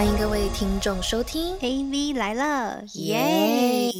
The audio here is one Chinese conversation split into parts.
欢迎各位听众收听 AV 来了，耶耶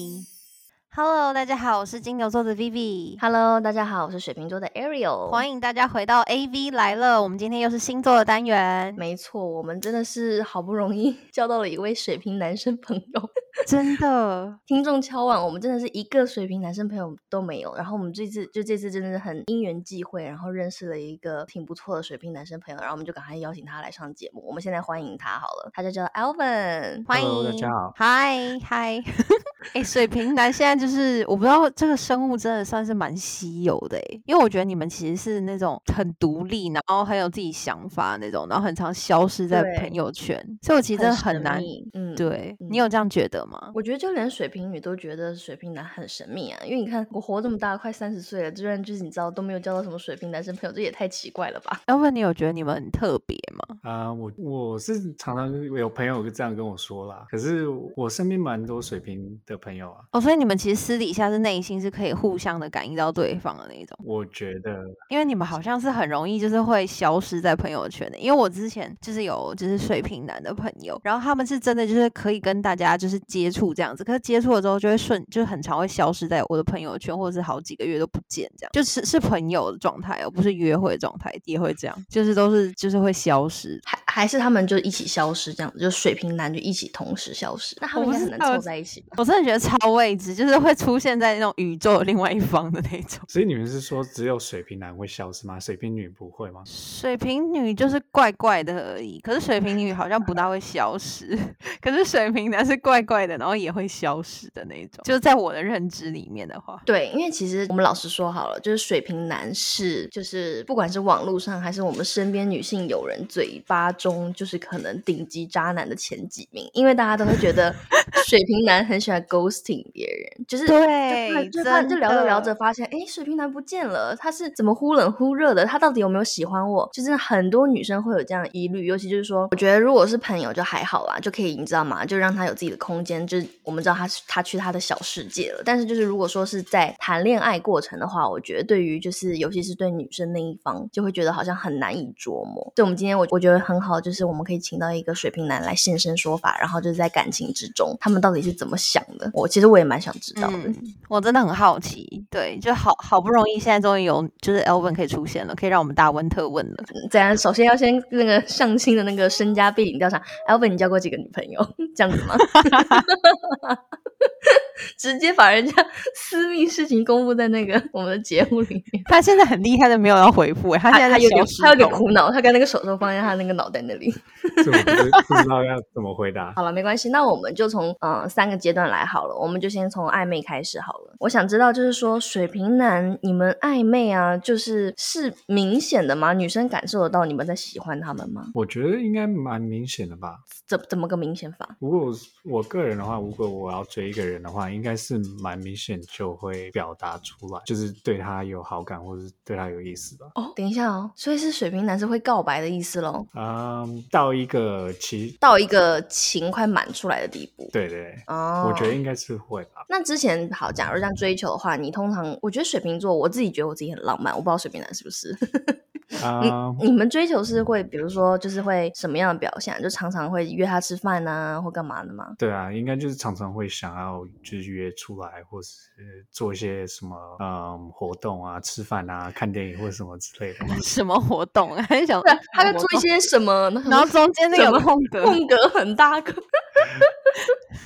！Hello，大家好，我是金牛座的 Vivi，！Hello，大家好，我是水瓶座的 Ariel。欢迎大家回到 AV 来了。我们今天又是星座的单元，没错，我们真的是好不容易 交到了一位水瓶男生朋友。真的听众敲碗，我们真的是一个水平男生朋友都没有。然后我们这次就这次真的是很因缘际会，然后认识了一个挺不错的水平男生朋友，然后我们就赶快邀请他来上节目。我们现在欢迎他好了，他就叫 Alvin。欢迎 Hello，大家好嗨嗨！哎，水瓶男现在就是我不知道这个生物真的算是蛮稀有的哎，因为我觉得你们其实是那种很独立，然后很有自己想法那种，然后很常消失在朋友圈，所以我其实真的很难。秘嗯，对嗯你有这样觉得吗？我觉得就连水瓶女都觉得水瓶男很神秘啊，因为你看我活这么大，快三十岁了，居然就是你知道都没有交到什么水瓶男生朋友，这也太奇怪了吧？要问你有觉得你们很特别吗？啊、我我是常常有朋友这样跟我说啦，可是我身边蛮多水瓶的朋友啊，哦，所以你们其实私底下是内心是可以互相的感应到对方的那种，我觉得因为你们好像是很容易就是会消失在朋友圈的。因为我之前就是有就是水瓶男的朋友，然后他们是真的就是可以跟大家就是接触这样子，可是接触了之后就会瞬就是很常会消失在我的朋友圈，或者是好几个月都不见这样，就是是朋友的状态哦，不是约会的状态也会这样，就是都是就是会消失。还还是他们就一起消失这样子，就水瓶男就一起同时消失，那他们应该很难我不知道凑在一起吧？我真的觉得超未知，就是会出现在那种宇宙的另外一方的那种。所以你们是说只有水瓶男会消失吗？水瓶女不会吗？水瓶女就是怪怪的而已，可是水瓶女好像不大会消失，可是水瓶男是怪怪的，然后也会消失的那种。就是在我的认知里面的话，对，因为其实我们老实说好了，就是水瓶男是就是不管是网络上还是我们身边女性友人嘴巴中，就是可能顶级渣男的前几名，因为大家都会觉得 水瓶男很喜欢 ghosting 别人，就是对就突然就聊着聊着发现，哎，水瓶男不见了，他是怎么忽冷忽热的？他到底有没有喜欢我？就真的很多女生会有这样的疑虑，尤其就是说，我觉得如果是朋友就还好啦，就可以你知道吗？就让他有自己的空间，就是我们知道他是他去他的小世界了。但是就是如果说是在谈恋爱过程的话，我觉得对于就是尤其是对女生那一方，就会觉得好像很难以琢磨。所以我们今天我我觉得很好，就是我们可以请到一个水瓶男来现身说法，然后就是在感情之中，他们到底是怎么想的？我其实我也蛮想知道的。嗯，我真的很好奇。对，就好好不容易现在终于有就是 Elvin 可以出现了，可以让我们大问特问了。怎样？首先要先那个相亲的那个身家背景调查。，Elvin 你交过几个女朋友？这样子吗？哈哈哈哈哈哈直接把人家 私密事情公布在那个我们的节目里面。他现在很厉害的，没有要回复、欸，他现在在他有点他有点苦恼，他跟那个手手放在他那个脑袋那里。不知道要怎么回答。好了，没关系，那我们就从嗯、呃三个阶段来好了，我们就先从暧昧开始好了。我想知道，就是说水瓶男，你们暧昧啊，就是是明显的吗？女生感受得到你们在喜欢他们吗？我觉得应该蛮明显的吧。怎怎么个明显法？如果我个人的话，如果我要追一个人的话，应该是蛮明显就会表达出来，就是对他有好感或者是对他有意思吧。哦，等一下哦，所以是水瓶男是会告白的意思喽？嗯，到一个其到一个情快满出来的地步。对对对，哦，我觉得应该是会吧。那之前好，假如这样追求的话，你通常我觉得水瓶座，我自己觉得我自己很浪漫，我不知道水瓶男是不是。啊、你们追求是会，比如说就是会什么样的表现啊？就常常会约他吃饭啊，或干嘛的吗？对啊，应该就是常常会想要就是约出来，或是做一些什么嗯活动啊、吃饭啊、看电影或者什么之类的嘛。什么活动啊？还想他在做一些什么？然后中间那个空格，空格很大个。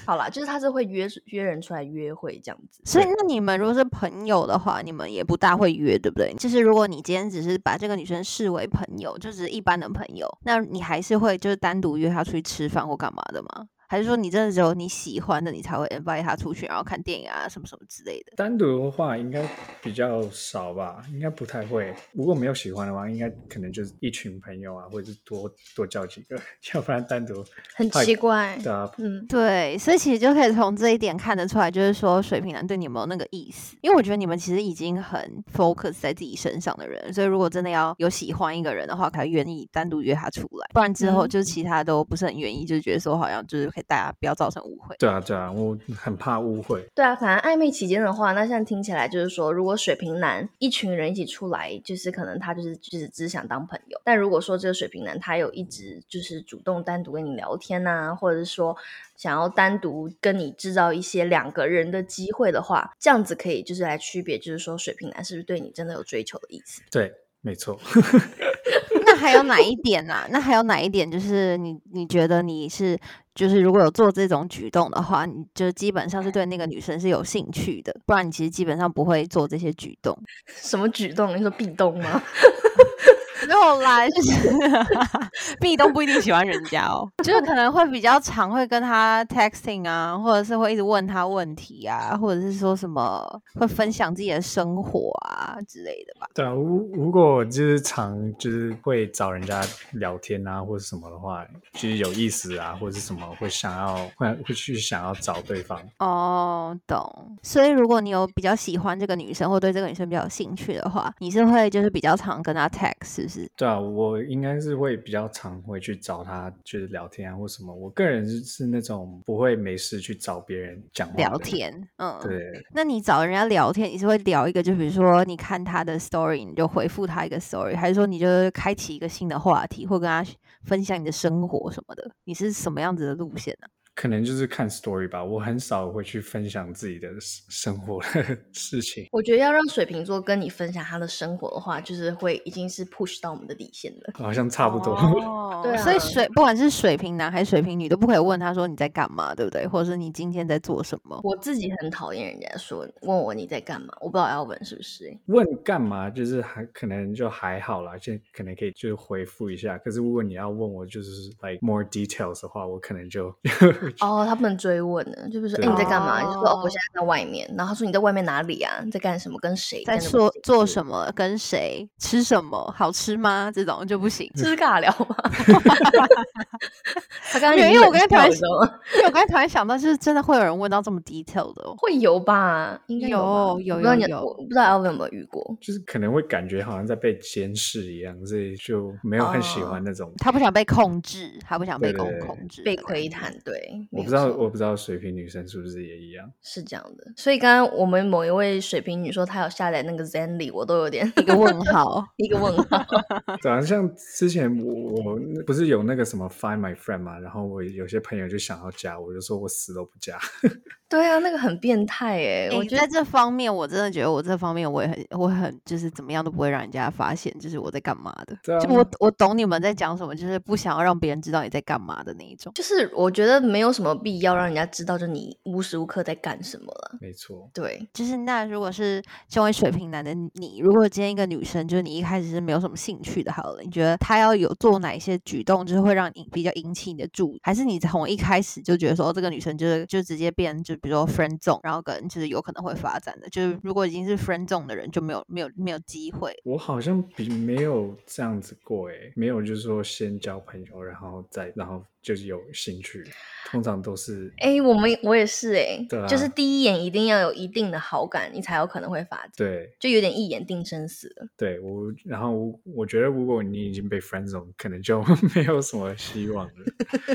好啦，就是他是会约约人出来约会这样子。所以，那你们如果是朋友的话，你们也不大会约，对不对？就是如果你今天只是把这个女生视为朋友，就只是一般的朋友，那你还是会就是单独约她出去吃饭或干嘛的吗？还是说你真的只有你喜欢的，你才会 invite 他出去，然后看电影啊什么什么之类的？单独的话应该比较少吧，应该不太会。如果没有喜欢的话，应该可能就是一群朋友啊，或者是多多叫几个，要不然单独很奇怪。对啊，嗯，对，所以其实就可以从这一点看得出来，就是说水瓶男对你有没有那个意思？因为我觉得你们其实已经很 focus 在自己身上的人，所以如果真的要有喜欢一个人的话，才愿意单独约他出来，不然之后嗯就是其他都不是很愿意，就是觉得说好像就是可以大家不要造成误会。对啊，对啊，我很怕误会。对啊，反正暧昧期间的话，那现在听起来就是说，如果水瓶男一群人一起出来，就是可能他就是就是只想当朋友。但如果说这个水瓶男他有一直就是主动单独跟你聊天呐、或者是说想要单独跟你制造一些两个人的机会的话，这样子可以就是来区别，就是说水瓶男是不是对你真的有追求的意思。对，没错。那 还有哪一点呢、那还有哪一点就是你你觉得你是就是如果有做这种举动的话，你就基本上是 对那个女生是有兴趣的，不然你其实基本上不会做这些举动。什么举动？你说壁咚吗？没有啦，就是 壁咚不一定喜欢人家哦，就是可能会比较常会跟他 texting 啊，或者是会一直问他问题啊，或者是说什么会分享自己的生活啊之类的吧。对啊，如如果就是常就是会找人家聊天啊，或者什么的话，就是有意思啊，或者是什么会想要会会去想要找对方。哦，懂。所以如果你有比较喜欢这个女生，或对这个女生比较有兴趣的话，你是会就是比较常跟她 text，是？对啊，我应该是会比较常会去找他，就是聊天啊或什么。我个人是是那种不会没事去找别人讲话聊。天，嗯，。对，那你找人家聊天，你是会聊一个，就比如说你看他的 story，你就回复他一个 story，还是说你就是开启一个新的话题，或跟他分享你的生活什么的？你是什么样子的路线呢、可能就是看 story 吧。我很少会去分享自己的生 生活的事情。我觉得要让水瓶座跟你分享他的生活的话，就是会已经是 push 到我们的底线了。好像差不多。哦 对啊所以水不管是水瓶男还是水瓶女，都不可以问他说你在干嘛，对不对？或者是你今天在做什么？我自己很讨厌人家说问我你在干嘛，我不知道要问是不是、欸。问干嘛？就是还可能就还好啦，就可能可以就是回复一下。可是如果你要问我就是 like more details 的话，我可能就哦，他不能追问呢，就比如说，哎、对你在干嘛？你就说，哦，哦我现在在外面。然后他说你在外面哪里啊？你在干什么？跟谁？在做做什么？跟谁？吃什么？好吃吗？这种就不行。这是尬聊吗？他刚刚因为我刚才突然？因为我刚才突然想到，就是真的会有人问到这么 detail 的哦。会有吧？应该吧有有我不知道你有有我不知道 Alvin 有没有遇过。就是可能会感觉好像在被监视一样，所以就没有很喜欢那种。他不想被控制，他不想被控控制，被窥探，。对，没我不知道，我不知道水瓶女生是不是也一样。是这样的。所以刚刚我们某一位水瓶女说她有下载那个 Zenly，我都有点一个问号。一个问号。对啊，像之前我我不是有那个什么 Find My Friend 嘛，然后我有些朋友就想要加，我就说我死都不加。对啊，那个很变态哎、欸我觉得在这方面，我真的觉得我这方面我也很，我很就是怎么样都不会让人家发现，就是我在干嘛的。对啊就我我懂你们在讲什么，就是不想要让别人知道你在干嘛的那一种。就是我觉得没有什么必要让人家知道，就你无时无刻在干什么了。没错，对，就是那如果是身为水瓶男的你，如果今天一个女生就是你一开始是没有什么兴趣的，好了，你觉得她要有做哪一些举动，就是会让你比较引起你的注意，还是你从一开始就觉得说、哦这个女生就是就直接变就比如说 friend zone，然后跟就是有可能会发展的，就是如果已经是 friend zone 的人就没有没有没有机会。我好像比没有这样子过诶，没有就是说先交朋友，然后再然后就是有兴趣，通常都是哎、我们我也是哎、对啊就是第一眼一定要有一定的好感，你才有可能会发展，对就有点一眼定生死了。对我，然后我我觉得如果你已经被 friend zone，可能就 没有什么希望了。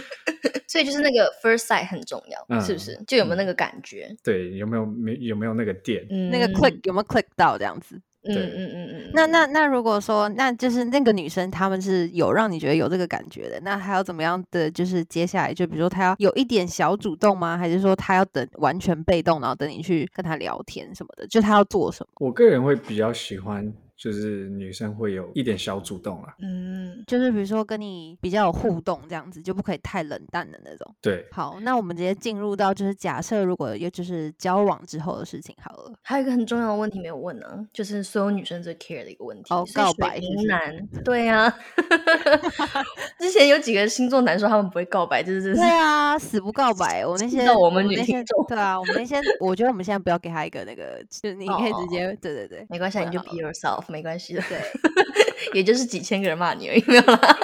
所以就是那个 first sight 很重要，是不嗯是？就有没有那个感觉？对，有没有没有没有那个点？嗯，那个 click 有没有 click 到这样子？嗯嗯嗯嗯，那那那如果说，那就是那个女生她们是有让你觉得有这个感觉的，那还要怎么样的？就是接下来就比如说她要有一点小主动吗？还是说她要等完全被动，然后等你去跟她聊天什么的？就她要做什么？我个人会比较喜欢，就是女生会有一点小主动啦。嗯，就是比如说跟你比较有互动这样子，就不可以太冷淡的那种。对，好，那我们直接进入到就是假设如果有就是交往之后的事情好了。还有一个很重要的问题没有问呢，就是所有女生最 care 的一个问题。哦告白男，对呀、之前有几个星座男说他们不会告白，就是对啊，死不告白。我那些到我们女那些听众对啊，我们那些，我觉得我们现在不要给他一个那个，就是你可以直哦接，对对对，没关系啊，你就 be yourself，没关系的。对，也就是几千个人骂你而已，没有啦。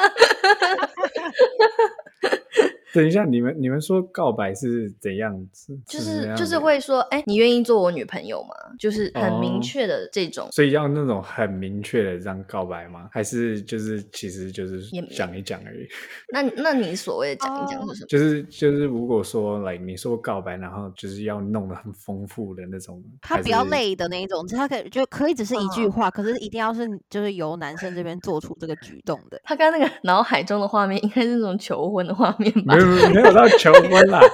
等一下，你们你们说告白是怎样？子就是就是会说，哎、你愿意做我女朋友吗？就是很明哦确的这种。所以要那种很明确的这样告白吗？还是就是其实就是也讲一讲而已？那那你所谓的讲一讲哦是什么？就是就是，如果说来你说告白，然后就是要弄得很丰富的那种，他比较累的那一种，他可以就可以只是一句哦话，可是一定要是就是由男生这边做出这个举动的。他刚刚那个脑海中的画面应该是那种求婚的画面吧 没？有到求婚啦。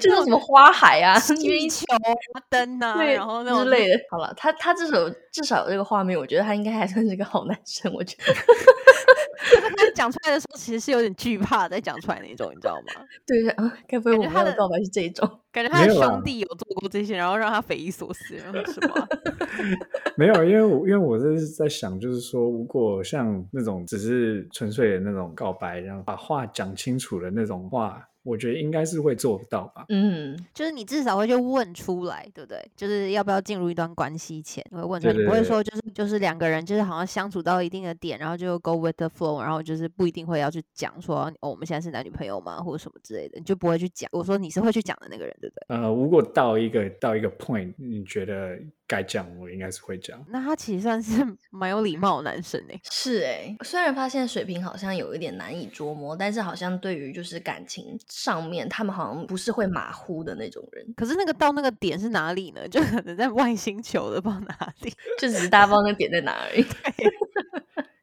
就那种什么花海啊，因为气球花、灯啊，对，然后那种之类的。好了，他他这首至少有这个画面，我觉得他应该还算是个好男生。我觉得，他讲出来的时候，其实是有点惧怕再讲出来那种，你知道吗？对对啊，该不会我们感觉他的告白是这一种？感觉他的兄弟有做过这些，然后让他匪夷所思，然后什么啊、没有，因为我因为我这是在想，就是说，如果像那种只是纯粹的那种告白，然后把话讲清楚的那种话，我觉得应该是会做到吧。嗯，就是你至少会去问出来，对不对？就是要不要进入一段关系前，你会问出来，对对对你不会说就是就是两个人就是好像相处到一定的点，然后就 go with the flow，然后就是不一定会要去讲说哦我们现在是男女朋友吗，或者什么之类的，你就不会去讲。我说你是会去讲的那个人，对不对？呃，如果到一个到一个 point，你觉得该讲，我应该是会讲。那他其实算是 蛮有礼貌的男生哎。是哎、虽然发现水瓶好像有一点难以捉摸，但是好像对于就是感情上面，他们好像不是会马虎的那种人，可是那个到那个点是哪里呢？就可能在外星球的，不知道哪里，就只是大家不知道那点在哪而已。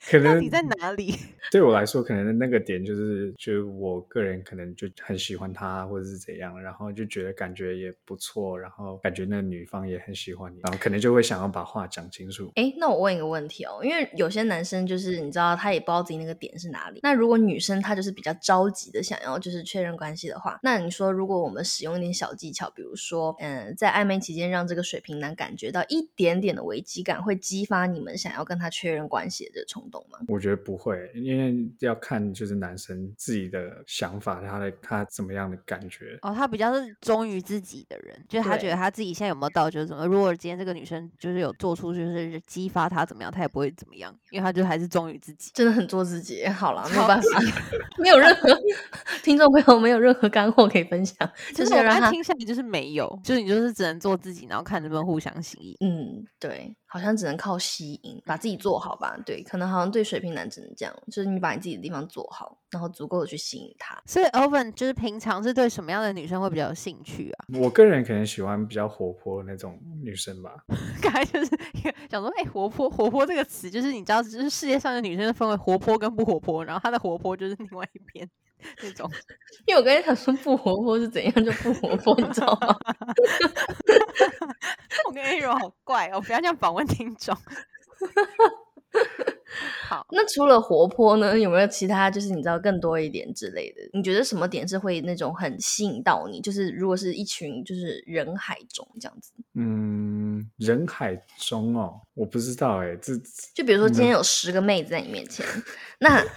可能到底在哪里？对我来说，可能那个点就是，就是我个人可能就很喜欢他，或者是怎样，然后就觉得感觉也不错，然后感觉那个女方也很喜欢你，然后可能就会想要把话讲清楚。哎，那我问一个问题哦，因为有些男生就是你知道他也不知道自己那个点是哪里。那如果女生她就是比较着急的想要就是确认关系的话，那你说如果我们使用一点小技巧，比如说嗯，在暧昧期间让这个水瓶男感觉到一点点的危机感，会激发你们想要跟他确认关系的这个冲动吗？我觉得不会，因为要看就是男生自己的想法，他的他怎么样的感觉。哦，他比较是忠于自己的人，就是他觉得他自己现在有没有到，就是怎么。如果今天这个女生就是有做出就是激发他怎么样，他也不会怎么样，因为他就还是忠于自己。真的很做自己。好了，没有超办法，没有任何 听众朋友没有任何干货可以分享，就是要让他听下来就是没有，就是你就是只能做自己，然后看能不能互相吸引。嗯，对，好像只能靠吸引，把自己做好吧。对，可能好像对水瓶男只能这样，就是你把你自己的地方做好，然后足够的去吸引他。所以 Oven 就是平常是对什么样的女生会比较有兴趣啊？我个人可能喜欢比较活泼的那种女生吧。刚才就是想说，哎、活泼活泼这个词，就是你知道，就是世界上的女生分为活泼跟不活泼，然后她的活泼就是另外一边那种。因为我刚才想说不活泼是怎样就不活泼，你知道吗？我跟 A 柔好怪哦，不要这样访问听众。好，那除了活泼呢，有没有其他就是你知道更多一点之类的？你觉得什么点是会那种很吸引到你？就是如果是一群就是人海中这样子，嗯，人海中哦，我不知道哎，这就比如说今天有十个妹子在你面前，那嗯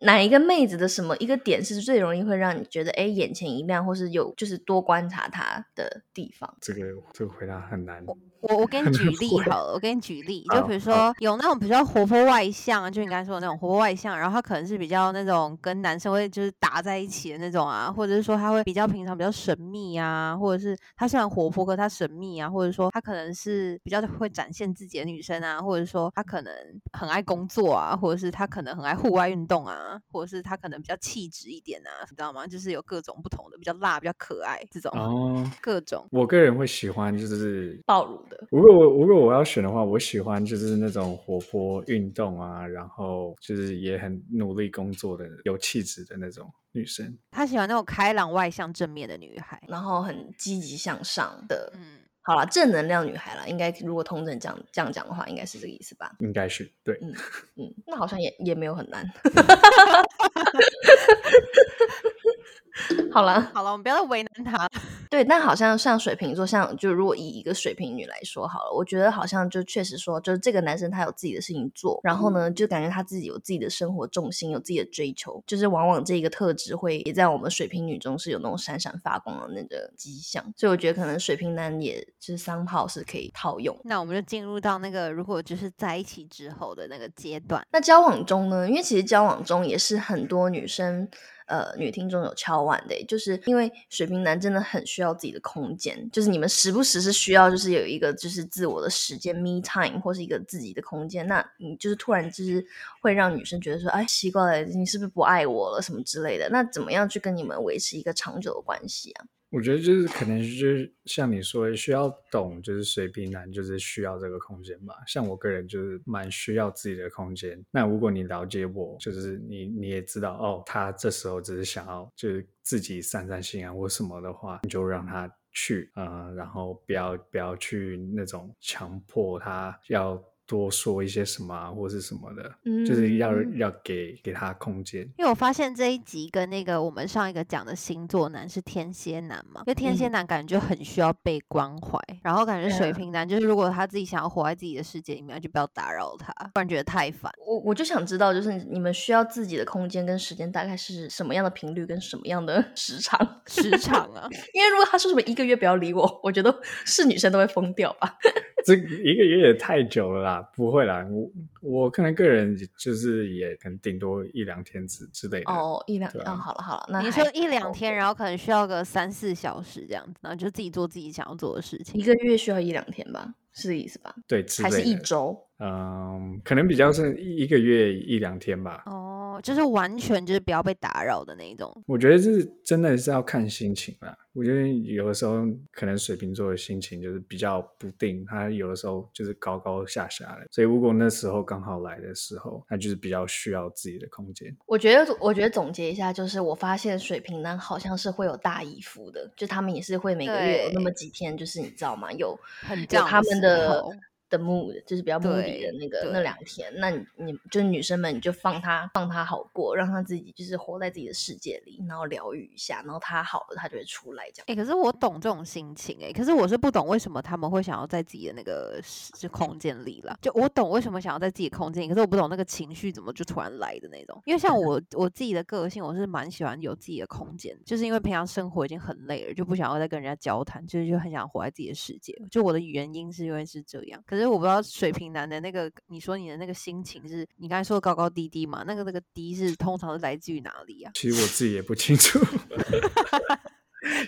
哪一个妹子的什么一个点是最容易会让你觉得哎眼前一亮，或是有就是多观察她的地方？这个这个回答很难。我我给你举例好了，我给你举例，就比如说有那种比较活泼外向，就你刚才说的那种活泼外向，然后他可能是比较那种跟男生会就是打在一起的那种啊，或者是说他会比较平常比较神秘啊，或者是他虽然活泼，可他神秘啊，或者说他可能是比较会展现自己的女生啊，或者说他可能很爱工作啊，或者是他可能很爱户外运动啊，或者是他可能比较气质一点啊，你知道吗？就是有各种不同的，比较辣，比较可爱这种、哦，各种。我个人会喜欢就是暴乳的，如果我如果我要选的话，我喜欢就是那种活泼运动啊，然后就是也很努力工作的、有气质的那种女生。她喜欢那种开朗、外向、正面的女孩。然后很积极向上的。嗯，好啦，正能量女孩啦，应该如果通正这样这样讲的话，应该是这个意思吧？应该是对，嗯嗯，那好像也也没有很难。好了，好了，我们不要再为难他了。对，但好像像水瓶座，像就如果以一个水瓶女来说好了，我觉得好像就确实说，就是这个男生他有自己的事情做，然后呢，就感觉他自己有自己的生活重心，有自己的追求，就是往往这一个特质会也在我们水瓶女中是有那种闪闪发光的那个迹象，所以我觉得可能水瓶男也就是三号是可以套用。那我们就进入到那个如果就是在一起之后的那个阶段。那交往中呢？因为其实交往中也是很多女生呃女听众有敲碗的，就是因为水瓶男真的很需要自己的空间，就是你们时不时是需要就是有一个就是自我的时间 me time 或是一个自己的空间，那你就是突然就是会让女生觉得说，哎，奇怪了，你是不是不爱我了什么之类的？那怎么样去跟你们维持一个长久的关系啊？我觉得就是可能就是像你说，需要懂，就是水瓶男就是需要这个空间吧。像我个人就是蛮需要自己的空间。那如果你了解我，就是你你也知道哦，他这时候只是想要就是自己散散心啊或什么的话，你就让他去，呃，然后不要不要去那种强迫他要。多说一些什么或是什么的，嗯就是要要给给他空间。因为我发现这一集跟那个我们上一个讲的星座男是天蝎男嘛，因为天蝎男感觉就很需要被关怀，然后感觉水瓶男就是如果他自己想要活在自己的世界里面，就不要打扰他，不然觉得太烦。我我就想知道，就是你们需要自己的空间跟时间大概是什么样的频率跟什么样的 时长？时长啊？因为如果他说什么一个月不要理我，我觉得是女生都会疯掉吧。这一个月也太久了啦，不会啦，我我可能个人就是也可能顶多一两天之之类的。哦，一两天，好了好了，那你说一两天，然后可能需要个三四小时这样子，然后就自己做自己想要做的事情。一个月需要一两天吧，是这意思吧？对，还是一周？嗯，可能比较是一个月一两天吧。哦，就是完全就是不要被打扰的那一种。我觉得是真的是要看心情啦。我觉得有的时候可能水瓶座的心情就是比较不定，他有的时候就是高高下下的。所以如果那时候刚好来的时候，他就是比较需要自己的空间。我觉得，我觉得总结一下，就是我发现水瓶男好像是会有大姨夫的，就他们也是会每个月有那么几天，就是你知道吗？有有他们的。的 mood 就是比较 moody 的那个那两天，那你你就是女生们，你就放他放他好过，让他自己就是活在自己的世界里，然后疗愈一下，然后他好了，他就会出来这样。哎，可是我懂这种心情哎，可是我是不懂为什么他们会想要在自己的那个就空间里了。就我懂为什么想要在自己的空间里，可是我不懂那个情绪怎么就突然来的那种。因为像我我自己的个性，我是蛮喜欢有自己的空间，就是因为平常生活已经很累了，就不想要再跟人家交谈，就是就很想活在自己的世界。就我的原因是因为是这样，可是我不知道水。瓶男的那个，你说你的那个心情是你刚才说的高高低低嘛？那个那个低是通常是来自于哪里啊？其实我自己也不清楚，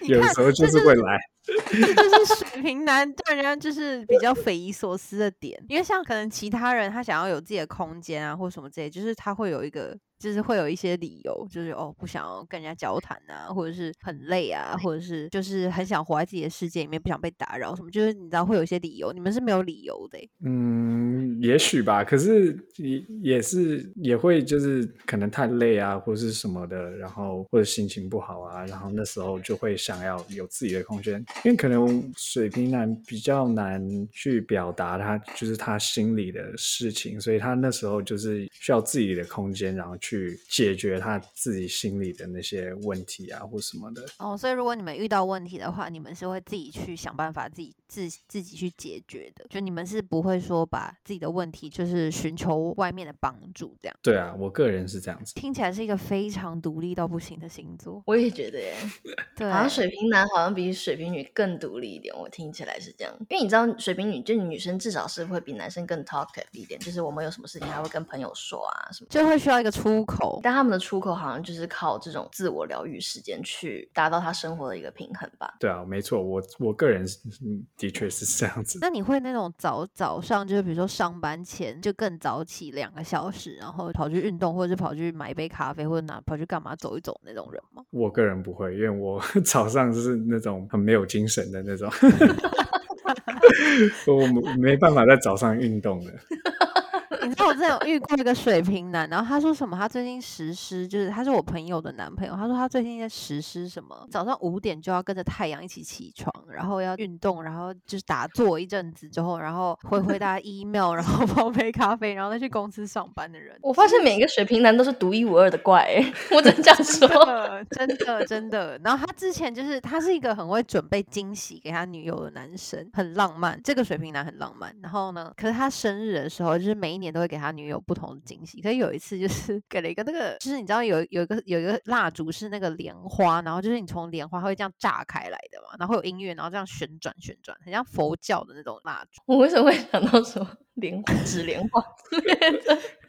有时候就是会来。这是水瓶男对人家就是比较匪夷所思的点，因为像可能其他人他想要有自己的空间啊，或什么之类，就是他会有一个。就是会有一些理由，就是哦不想要跟人家交谈啊，或者是很累啊，或者是就是很想活在自己的世界里面，不想被打扰什么，就是你知道会有一些理由，你们是没有理由的。嗯，也许吧，可是也也是也会就是可能太累啊，或是什么的，然后或者心情不好啊，然后那时候就会想要有自己的空间，因为可能水瓶男比较难去表达他就是他心里的事情，所以他那时候就是需要自己的空间，然后去。去解决他自己心里的那些问题啊，或什么的。哦，所以如果你们遇到问题的话，你们是会自己去想办法，自己自自己去解决的。就你们是不会说把自己的问题就是寻求外面的帮助这样。对啊，我个人是这样子。听起来是一个非常独立到不行的星座。我也觉得耶，对，好像水瓶男好像比水瓶女更独立一点。我听起来是这样，因为你知道水瓶女就女生至少是会比男生更 talkative 一点，就是我们有什么事情还会跟朋友说啊什么，就会需要一个出。出口，但他们的出口好像就是靠这种自我疗愈时间去达到他生活的一个平衡吧？对啊，没错，我我个人的确是这样子。那你会那种早早上就是比如说上班前就更早起两个小时，然后跑去运动，或者是跑去买一杯咖啡，或者哪跑去干嘛走一走那种人吗？我个人不会，因为我 早上就是那种很没有精神的那种，我没办法在早上运动的。我之前有遇过一个水瓶男，然后他说什么？他最近实施，就是他是我朋友的男朋友。他说他最近在实施什么？早上五点就要跟着太阳一起起床，然后要运动，然后就是打坐一阵子之后，然后回回答 email，然后 泡杯咖啡，然后再去公司上班的人。我发现每一个水瓶男都是独一无二的怪，我真这样说，真的真的。然后他之前就是他是一个很会准备惊喜给他女友的男生，很浪漫。这个水瓶男很浪漫。然后呢，可是他生日的时候，就是每一年。都会给他女友不同的惊喜，可是有一次就是给了一个那个，就是你知道有有一个有一个蜡烛是那个莲花，然后就是你从莲花会这样炸开来的嘛，然后有音乐，然后这样旋转旋转，很像佛教的那种蜡烛。我为什么会想到说莲花纸莲花？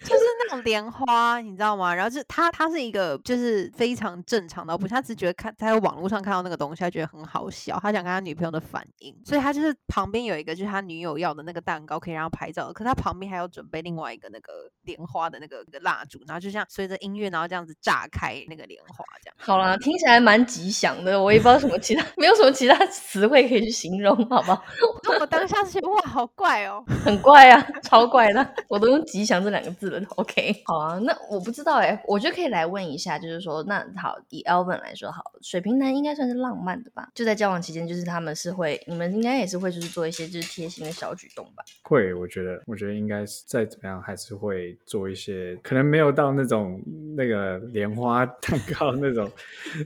就是那种种莲花，你知道吗？然后就他他是一个就是非常正常的，不，他只是觉得看在网络上看到那个东西，他觉得很好笑，他想看他女朋友的反应，所以他就是旁边有一个就是他女友要的那个蛋糕可以让他拍照，可他旁边还要准备另外一个那个莲花的那个那个蜡烛，然后就像随着音乐，然后这样子炸开那个莲花这样。好啦，听起来蛮吉祥的，我也不知道什么其他，没有什么其他词汇可以去形容，好不好？那我当下是觉得哇，好怪哦。很怪啊，超怪的，我都用吉祥这两个字了。OK，好啊，那我不知道哎、我觉得可以来问一下，就是说，那好，以 Alvin 来说，好，水瓶男应该算是浪漫的吧？就在交往期间，就是他们是会，你们应该也是会，就是做一些就是贴心的小举动吧？会，我觉得，我觉得应该是再怎么样，还是会做一些，可能没有到那种那个莲花蛋糕那种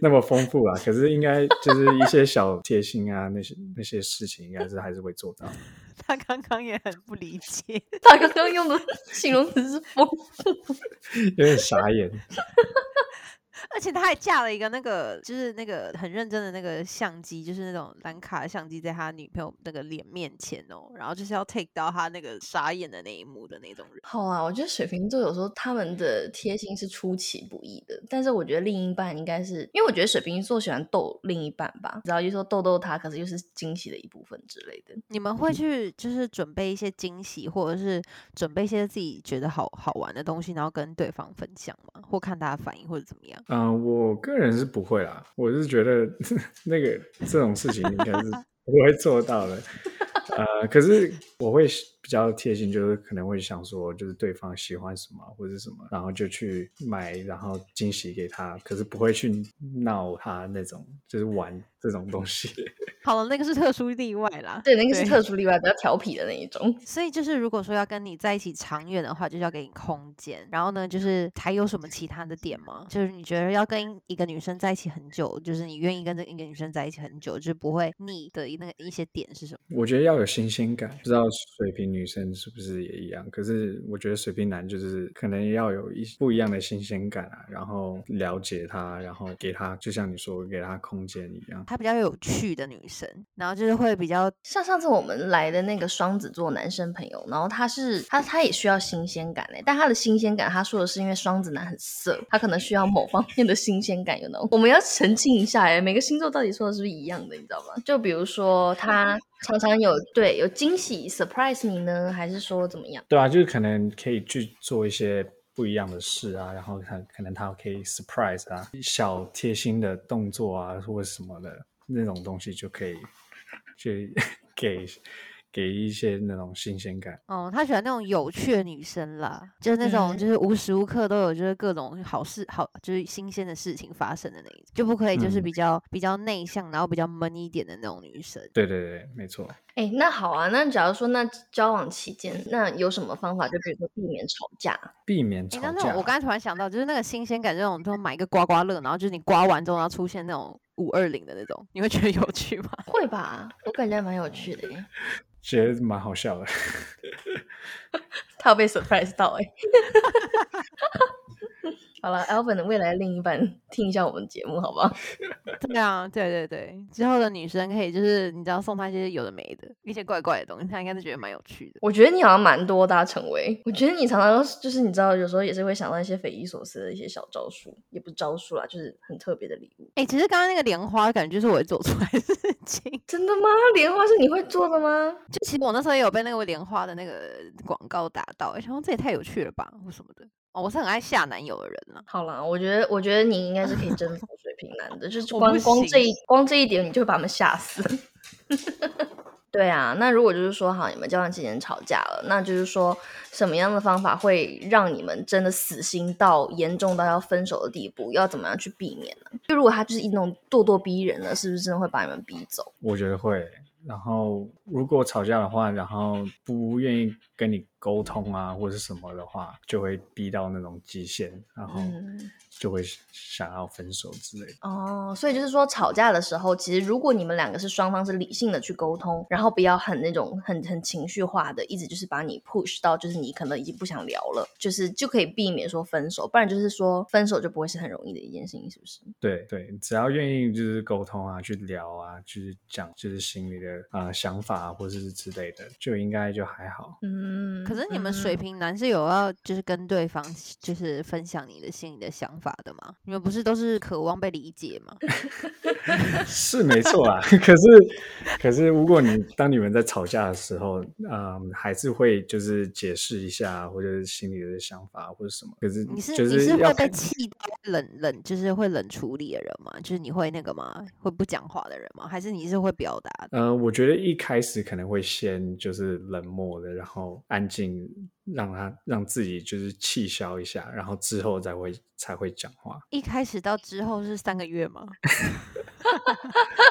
那么丰富啊，可是应该就是一些小贴心啊，那些那些事情，应该是还是会做到。他刚刚也很不理解，他刚刚用的形容词是丰富，有点傻眼。而且他还架了一个那个，就是那个很认真的那个相机，就是那种蓝卡的相机，在他女朋友那个脸面前哦，然后就是要 take 到他那个傻眼的那一幕的那种人。好啊，我觉得水瓶座有时候他们的贴心是出其不意的，但是我觉得另一半应该是因为我觉得水瓶座喜欢逗另一半吧，然后就说逗逗他，可是又是惊喜的一部分之类的。你们会去就是准备一些惊喜，或者是准备一些自己觉得好好玩的东西，然后跟对方分享吗？或看他的反应，或者怎么样？嗯、我个人是不会啦，我是觉得 那个这种事情应该是不会做到的。呃，可是我会比较贴心，就是可能会想说，就是对方喜欢什么或者什么，然后就去买，然后惊喜给他。可是不会去闹他那种，就是玩这种东西。好了，那个是特殊例外啦。对，那个是特殊例外，比较调皮的那一种。所以就是，如果说要跟你在一起长远的话，就是要给你空间。然后呢，就是还有什么其他的点吗？就是你觉得要跟一个女生在一起很久，就是你愿意跟这一个女生在一起很久，就是不会腻的那个一些点是什么？我觉得要有新鲜感，不知道水瓶女生是不是也一样？可是我觉得水瓶男就是可能要有一不一样的新鲜感啊，然后了解他，然后给他，就像你说，给他空间一样。她比较有趣的女生，然后就是会比较像上次我们来的那个双子座男生朋友，然后他是他他也需要新鲜感嘞，但他的新鲜感，他说的是因为双子男很色，他可能需要某方面的新鲜感，有 know？我们要澄清一下哎，每个星座到底说的是不是一样的，你知道吗？就比如说他常常有对有惊喜 surprise 你呢，还是说怎么样？对啊，就是可能可以去做一些不一样的事啊，然后他可能他可以 surprise 啊，小贴心的动作啊，或者什么的那种东西就可以去 给给一些那种新鲜感。哦，他喜欢那种有趣的女生啦，就是那种嗯就是无时无刻都有就是各种好事好就是新鲜的事情发生的那一种，就不可以就是嗯比较、比较内向，然后比较闷一点的那种女生。对对对，没错。哎，那好啊，那假如说那交往期间，那有什么方法？就比如说避免吵架。避免哎，吵架。那那种我刚才突然想到，就是那个新鲜感，这种，就买一个刮刮乐，然后就是你刮完之后，然后出现那种五二零的那种，你会觉得有趣吗？会吧？我感觉蛮有趣的耶。觉得蛮好笑的。他有被 surprise 到哎、好了，Alvin 的未来另一半听一下我们节目好不好？对啊，对对对，之后的女生可以就是你知道送她一些有的没的，一些怪怪的东西，她应该是觉得蛮有趣的。我觉得你好像蛮多的、啊，成为。我觉得你常常就是你知道，有时候也是会想到一些匪夷所思的一些小招数，也不是招数啦，就是很特别的礼物。哎、其实刚刚那个莲花，感觉就是我会做出来的事情。真的吗？莲花是你会做的吗？就其实我那时候也有被那个莲花的那个广告打到，哎想说这也太有趣了吧，或什么的。哦，我是很爱吓男友的人啊。好啦，我觉得我觉得你应该是可以征服水瓶男的，就是光光这一光这一点，你就会把他们吓死。对啊，那如果就是说，好，你们交往期间吵架了，那就是说，什么样的方法会让你们真的死心到严重到要分手的地步？要怎么样去避免呢？就如果他就是一种咄咄逼人的，是不是真的会把你们逼走？我觉得会。然后如果吵架的话，然后不愿意跟你沟通啊，或者是什么的话，就会逼到那种极限，然后，就会想要分手之类的。哦，所以就是说，吵架的时候，其实如果你们两个是双方是理性的去沟通，然后不要很那种很很情绪化的，一直就是把你 push 到就是你可能已经不想聊了，就是就可以避免说分手，不然就是说分手就不会是很容易的一件事情，是不是？对对，只要愿意就是沟通啊，去聊啊，就是讲就是心里的啊、呃想法啊，或者是之类的，就应该就还好。嗯，可可是你们水瓶男是有要就是跟对方就是分享你的心里的想法的嘛？你们不是都是渴望被理解吗？是没错啊，可是可是如果你当你们在吵架的时候，嗯，还是会就是解释一下，或者是心里的想法或者什么。可是你是就你是会被气到冷冷，就是会冷处理的人吗？就是你会那个吗？会不讲话的人吗？还是你是会表达的？呃，我觉得一开始可能会先就是冷漠的，然后安静，让他让自己就是气消一下，然后之后才会才会讲话。一开始到之后是三个月吗？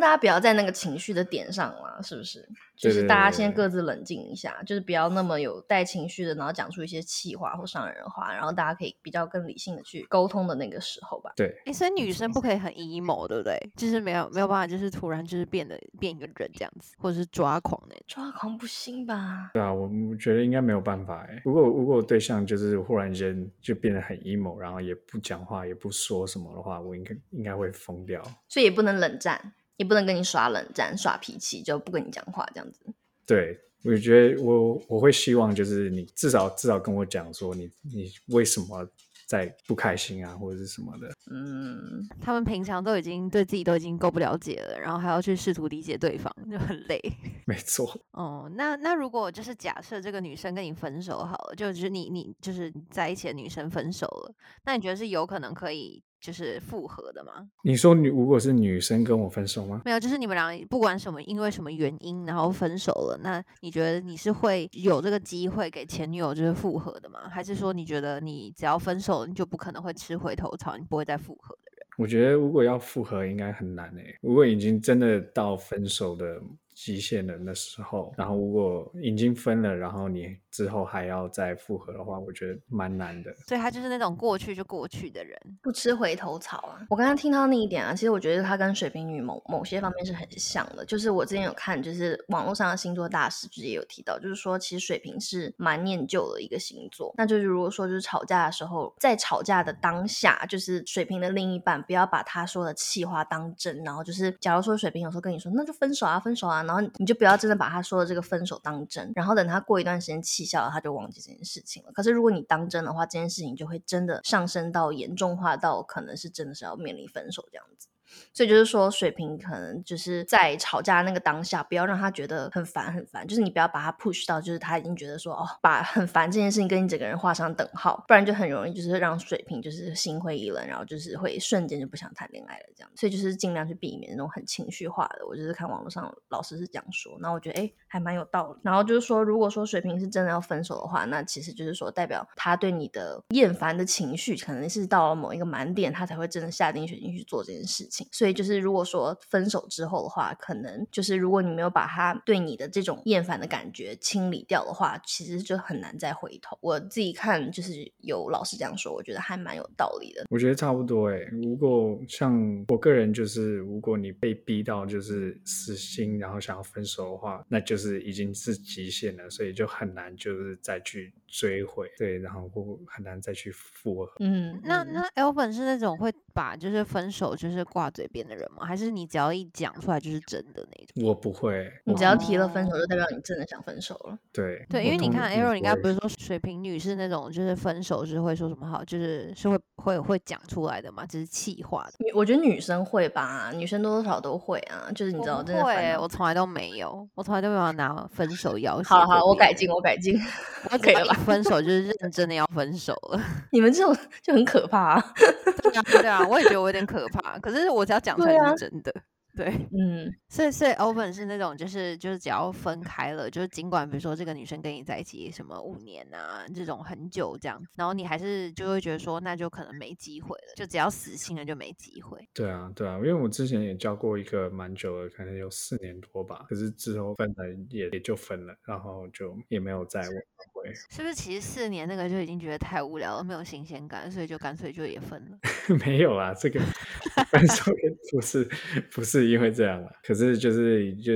大家不要在那个情绪的点上了，是不是？就是大家先各自冷静一下，就是不要那么有带情绪的，然后讲出一些气话或伤人的话，然后大家可以比较更理性的去沟通的那个时候吧。对，哎、所以女生不可以很 emo，对不对？就是没有没有办法，就是突然就是变得变一个人这样子，或者是抓狂那种。抓狂不行吧？对啊，我我觉得应该没有办法哎。如果如果对象就是忽然间就变得很 emo，然后也不讲话，也不说什么的话，我应该应该会疯掉。所以也不能冷战，也不能跟你耍冷战、耍脾气，就不跟你讲话这样子。对，我觉得我我会希望就是你至少至少跟我讲说你你为什么在不开心啊，或者是什么的。嗯，他们平常都已经对自己都已经够不了解了，然后还要去试图理解对方，就很累。没错，哦，那那如果就是假设这个女生跟你分手好了，就就是你你就是在一起的女生分手了，那你觉得是有可能可以就是复合的吗？你说女如果是女生跟我分手吗？没有，就是你们俩不管什么因为什么原因，然后分手了，那你觉得你是会有这个机会给前女友就是复合的吗？还是说你觉得你只要分手了，你就不可能会吃回头草，你不会再复合的人？我觉得如果要复合应该很难诶。如果已经真的到分手的极限了那时候，然后如果已经分了，然后你之后还要再复合的话，我觉得蛮难的。所以他就是那种过去就过去的人。不吃回头草啊！我刚刚听到那一点啊，其实我觉得他跟水瓶女某某些方面是很像的。就是我之前有看，就是网络上的星座大师，就是也有提到，就是说其实水瓶是蛮念旧的一个星座。那就是如果说就是吵架的时候，在吵架的当下，就是水瓶的另一半不要把他说的气话当真，然后就是假如说水瓶有时候跟你说那就分手啊，分手啊，然后你就不要真的把他说的这个分手当真，然后等他过一段时间气消了，他就忘记这件事情了。可是如果你当真的话，这件事情就会真的上升到严重化到可能是真的是要面临分手这样子。所以就是说，水瓶可能就是在吵架那个当下，不要让他觉得很烦很烦，就是你不要把他 push 到，就是他已经觉得说哦，把很烦这件事情跟你整个人画上等号，不然就很容易就是让水瓶就是心灰意冷，然后就是会瞬间就不想谈恋爱了这样。所以就是尽量去避免那种很情绪化的。我就是看网络上老师是这样说，然后我觉得哎还蛮有道理。然后就是说，如果说水瓶是真的要分手的话，那其实就是说代表他对你的厌烦的情绪可能是到了某一个满点，他才会真的下定决心去做这件事情。所以就是如果说分手之后的话，可能就是如果你没有把他对你的这种厌烦的感觉清理掉的话，其实就很难再回头。我自己看就是有老师这样说，我觉得还蛮有道理的。我觉得差不多诶。如果像我个人就是，如果你被逼到就是死心，然后想要分手的话，那就是已经是极限了，所以就很难就是再去追回，对，然后或很难再去复合。嗯，嗯那那 Elvin 是那种会把就是分手就是挂嘴边的人吗？还是你只要一讲出来就是真的那种？我不会，你只要提了分手，哦就代表你真的想分手了。对对，因为你看常 Arrow，你刚才不是说水瓶女是那种就是分手是会说什么好，就是是会会会讲出来的嘛，就是气话的。我觉得女生会吧，女生多多少少都会啊，就是你知道，我真的烦会，我从来都没有，我从来都没有拿分手 要挟好好我改进，我改进，可以了吧？分手就是认真的要分手了。你们这种就很可怕、啊。对啊，对啊，我也觉得我有点可怕。可是我只要讲出来对啊是真的。对，嗯，所以所以 open 是那种就是就是只要分开了，就是尽管比如说这个女生跟你在一起什么五年啊这种很久这样，然后你还是就会觉得说那就可能没机会了，就只要死心了就没机会。对啊，对啊，因为我之前也交过一个蛮久的，可能有四年多吧，可是之后分了也也就分了，然后就也没有再挽回。是不是其实四年那个就已经觉得太无聊了，没有新鲜感，所以就干脆就也分了。没有啊，这个 分手也不是不是因为这样了，可是就是就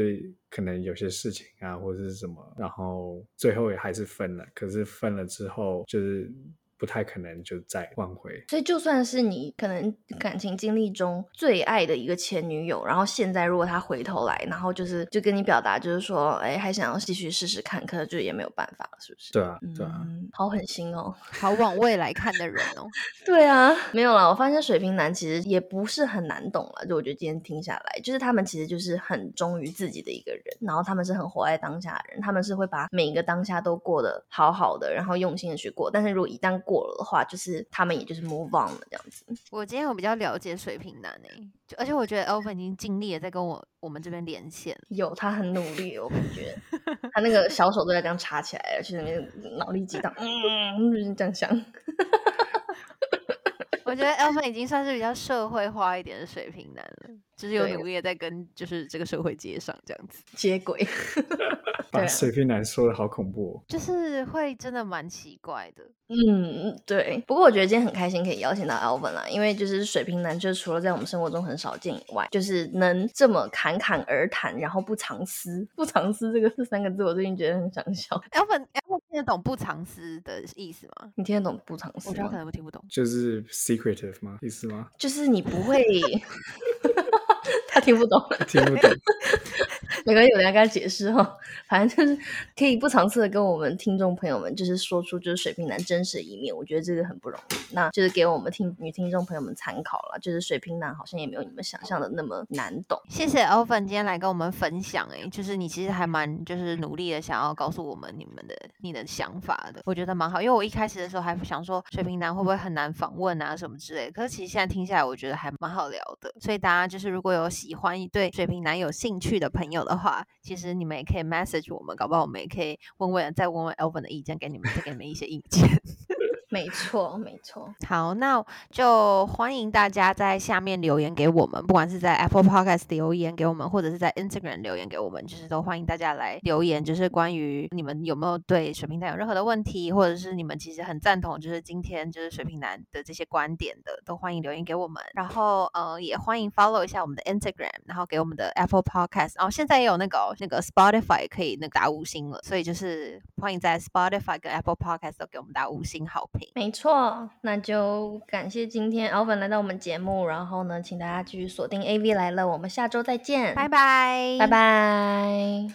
可能有些事情啊或者是什么，然后最后也还是分了。可是分了之后，就是不太可能就再挽回。所以就算是你可能感情经历中最爱的一个前女友，然后现在如果她回头来，然后就是就跟你表达，就是说，哎，还想要继续试试看，可是就也没有办法了，是不是？对啊，对啊。嗯，好狠心哦。好往未来看的人哦。对啊，没有了，我发现水瓶男其实也不是很难懂了。就我觉得今天听下来，就是他们其实就是很忠于自己的一个人，然后他们是很活在当下的人，他们是会把每一个当下都过得好好的，然后用心的去过。但是如果一旦过了的话，就是他们也就是 move on 了这样子。我今天我比较了解水瓶男诶，而且我觉得 Elvin 已经尽力了在跟我我们这边连线，有他很努力，我感觉他那个小手都在这样插起来，去那边脑力激荡，嗯，这样想。我觉得 Elvin 已经算是比较社会化一点的水平男了，就是有努力在跟就是这个社会接上这样子接轨。把水瓶男说的好恐怖，就是会真的蛮奇怪的。嗯，对。不过我觉得今天很开心可以邀请到 Alvin 啦，因为就是水瓶男，就是除了在我们生活中很少见以外，就是能这么侃侃而谈，然后不藏私。不藏私这个这三个字，我最近觉得很想笑。Alvin，Alvin 听得懂不藏私的意思吗？你听得懂不藏私？我觉得可能听不懂。就是 secretive 吗？意思吗？就是你不会，他听不懂，听不懂。没关系，我来跟他解释哈。反正就是可以不尝试的跟我们听众朋友们，就是说出就是水瓶男真实的一面。我觉得这个很不容易，那就是给我们听女听众朋友们参考了。就是水瓶男好像也没有你们想象的那么难懂。谢谢 Oven 今天来跟我们分享，哎，就是你其实还蛮就是努力的想要告诉我们你们的你的想法的，我觉得蛮好。因为我一开始的时候还想说水瓶男会不会很难访问啊什么之类，可是其实现在听下来，我觉得还蛮好聊的。所以大家就是如果有喜欢对水瓶男有兴趣的朋友的话，其实你们也可以 message 我们，搞不好我们也可以问问，再问问 Elvin 的意见，给你们再给你们一些意见。没错，没错。好，那就欢迎大家在下面留言给我们，不管是在 Apple Podcast 留言给我们，或者是在 Instagram 留言给我们，就是都欢迎大家来留言，就是关于你们有没有对水瓶男有任何的问题，或者是你们其实很赞同，就是今天就是水瓶男的这些观点的，都欢迎留言给我们。然后呃，也欢迎 follow 一下我们的 Instagram，然后给我们的 Apple Podcast，然后现在也有那个那个 Spotify 可以那个打五星了，所以就是欢迎在 Spotify 跟 Apple Podcast 都给我们打五星好评。没错，那就感谢今天 Alvin 来到我们节目，然后呢，请大家继续锁定 AV 来了，我们下周再见，拜拜，拜拜。